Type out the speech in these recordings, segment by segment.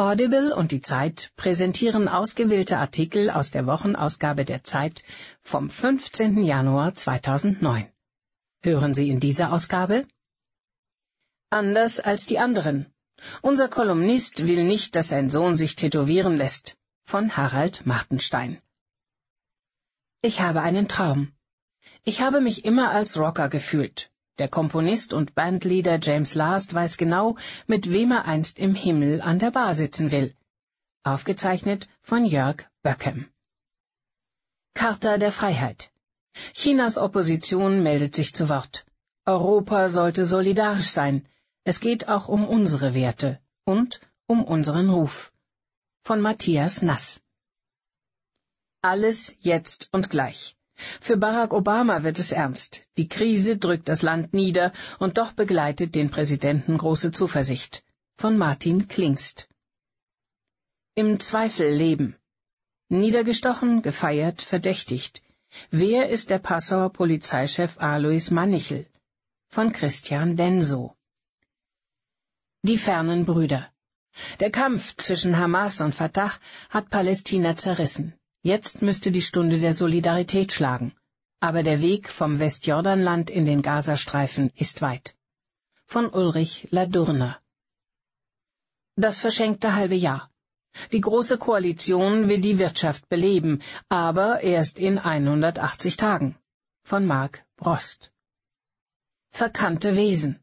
Audible und die Zeit präsentieren ausgewählte Artikel aus der Wochenausgabe der Zeit vom 15. Januar 2009. Hören Sie in dieser Ausgabe? Anders als die anderen. Unser Kolumnist will nicht, dass sein Sohn sich tätowieren lässt. Von Harald Martenstein. Ich habe einen Traum. Ich habe mich immer als Rocker gefühlt. Der Komponist und Bandleader James Last weiß genau, mit wem er einst im Himmel an der Bar sitzen will. Aufgezeichnet von Jörg Böckem. Charta der Freiheit. Chinas Opposition meldet sich zu Wort. Europa sollte solidarisch sein. Es geht auch um unsere Werte und um unseren Ruf. Von Matthias Nass. Alles jetzt und gleich. Für Barack Obama wird es ernst. Die Krise drückt das Land nieder, und doch begleitet den Präsidenten große Zuversicht. Von Martin Klingst. Im Zweifel leben. Niedergestochen, gefeiert, verdächtigt. Wer ist der Passauer Polizeichef Alois Manichel? Von Christian Denso. Die fernen Brüder. Der Kampf zwischen Hamas und Fatah hat Palästina zerrissen. Jetzt müsste die Stunde der Solidarität schlagen. Aber der Weg vom Westjordanland in den Gazastreifen ist weit. Von Ulrich Ladurner Das verschenkte halbe Jahr. Die Große Koalition will die Wirtschaft beleben, aber erst in 180 Tagen. Von Marc Brost Verkannte Wesen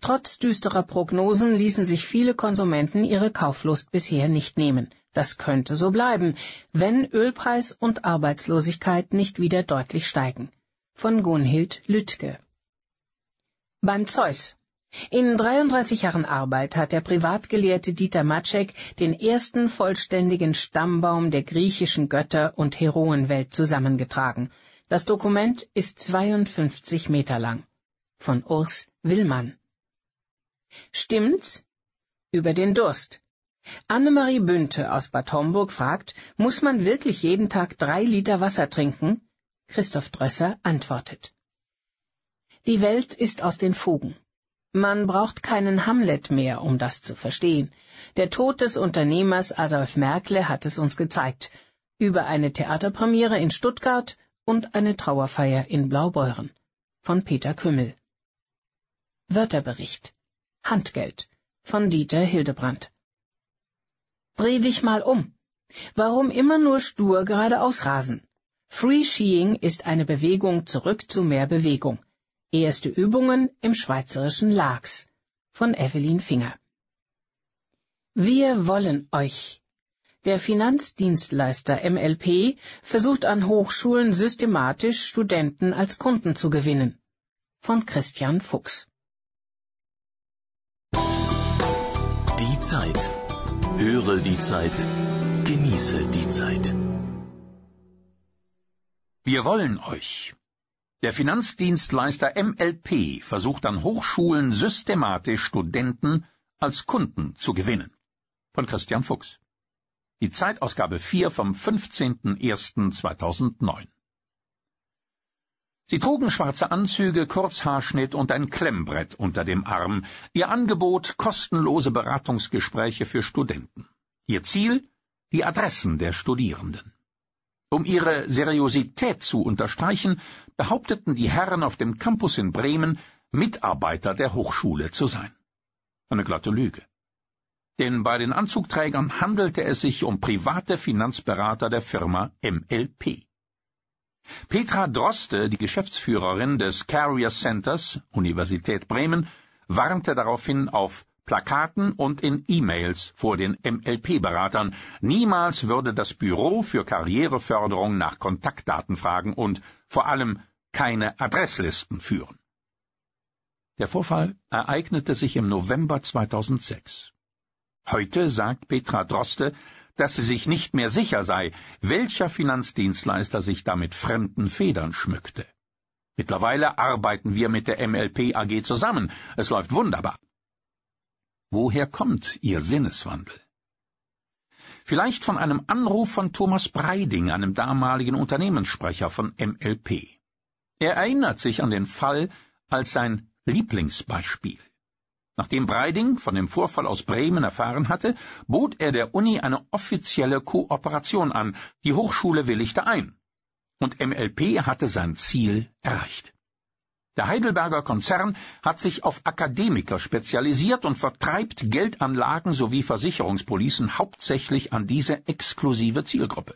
Trotz düsterer Prognosen ließen sich viele Konsumenten ihre Kauflust bisher nicht nehmen. Das könnte so bleiben, wenn Ölpreis und Arbeitslosigkeit nicht wieder deutlich steigen. Von Gunhild Lüttke. Beim Zeus. In 33 Jahren Arbeit hat der Privatgelehrte Dieter Maczek den ersten vollständigen Stammbaum der griechischen Götter- und Heroenwelt zusammengetragen. Das Dokument ist 52 Meter lang. Von Urs Willmann. Stimmt's? Über den Durst. Annemarie Bünte aus Bad Homburg fragt, muss man wirklich jeden Tag drei Liter Wasser trinken? Christoph Drösser antwortet. Die Welt ist aus den Fugen. Man braucht keinen Hamlet mehr, um das zu verstehen. Der Tod des Unternehmers Adolf Merkle hat es uns gezeigt, über eine Theaterpremiere in Stuttgart und eine Trauerfeier in Blaubeuren. Von Peter Kümmel. Wörterbericht Handgeld von Dieter Hildebrandt Dreh dich mal um. Warum immer nur stur geradeaus rasen? Free Skiing ist eine Bewegung zurück zu mehr Bewegung. Erste Übungen im schweizerischen Laax von Evelyn Finger. Wir wollen euch. Der Finanzdienstleister MLP versucht an Hochschulen systematisch Studenten als Kunden zu gewinnen. Von Christian Fuchs. Die Zeit Höre die Zeit, genieße die Zeit. Wir wollen euch. Der Finanzdienstleister MLP versucht an Hochschulen systematisch Studenten als Kunden zu gewinnen. Von Christian Fuchs. Die Zeitausgabe 4 vom 15.01.2009. Sie trugen schwarze Anzüge, Kurzhaarschnitt und ein Klemmbrett unter dem Arm. Ihr Angebot kostenlose Beratungsgespräche für Studenten. Ihr Ziel die Adressen der Studierenden. Um ihre Seriosität zu unterstreichen, behaupteten die Herren auf dem Campus in Bremen, Mitarbeiter der Hochschule zu sein. Eine glatte Lüge. Denn bei den Anzugträgern handelte es sich um private Finanzberater der Firma MLP. Petra Droste, die Geschäftsführerin des Carrier Centers, Universität Bremen, warnte daraufhin auf Plakaten und in E-Mails vor den MLP-Beratern, niemals würde das Büro für Karriereförderung nach Kontaktdaten fragen und vor allem keine Adresslisten führen. Der Vorfall ereignete sich im November 2006. Heute sagt Petra Droste, dass sie sich nicht mehr sicher sei, welcher Finanzdienstleister sich damit fremden Federn schmückte. Mittlerweile arbeiten wir mit der MLP AG zusammen. Es läuft wunderbar. Woher kommt Ihr Sinneswandel? Vielleicht von einem Anruf von Thomas Breiding, einem damaligen Unternehmenssprecher von MLP. Er erinnert sich an den Fall als sein Lieblingsbeispiel. Nachdem Breiding von dem Vorfall aus Bremen erfahren hatte, bot er der Uni eine offizielle Kooperation an. Die Hochschule willigte ein. Und MLP hatte sein Ziel erreicht. Der Heidelberger Konzern hat sich auf Akademiker spezialisiert und vertreibt Geldanlagen sowie Versicherungspolicen hauptsächlich an diese exklusive Zielgruppe.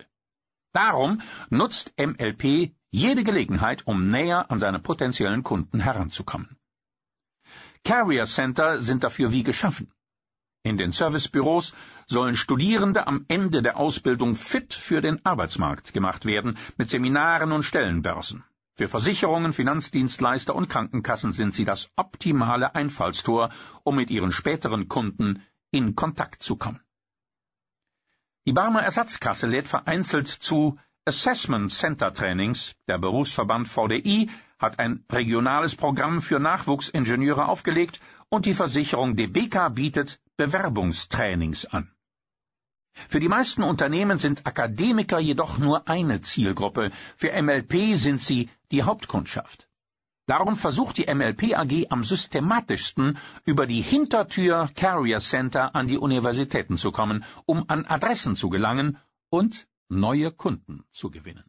Darum nutzt MLP jede Gelegenheit, um näher an seine potenziellen Kunden heranzukommen. Carrier Center sind dafür wie geschaffen. In den Servicebüros sollen Studierende am Ende der Ausbildung fit für den Arbeitsmarkt gemacht werden, mit Seminaren und Stellenbörsen. Für Versicherungen, Finanzdienstleister und Krankenkassen sind sie das optimale Einfallstor, um mit ihren späteren Kunden in Kontakt zu kommen. Die Barmer Ersatzkasse lädt vereinzelt zu Assessment Center Trainings. Der Berufsverband VDI hat ein regionales Programm für Nachwuchsingenieure aufgelegt und die Versicherung DBK bietet Bewerbungstrainings an. Für die meisten Unternehmen sind Akademiker jedoch nur eine Zielgruppe, für MLP sind sie die Hauptkundschaft. Darum versucht die MLP AG am systematischsten über die Hintertür Carrier Center an die Universitäten zu kommen, um an Adressen zu gelangen und neue Kunden zu gewinnen.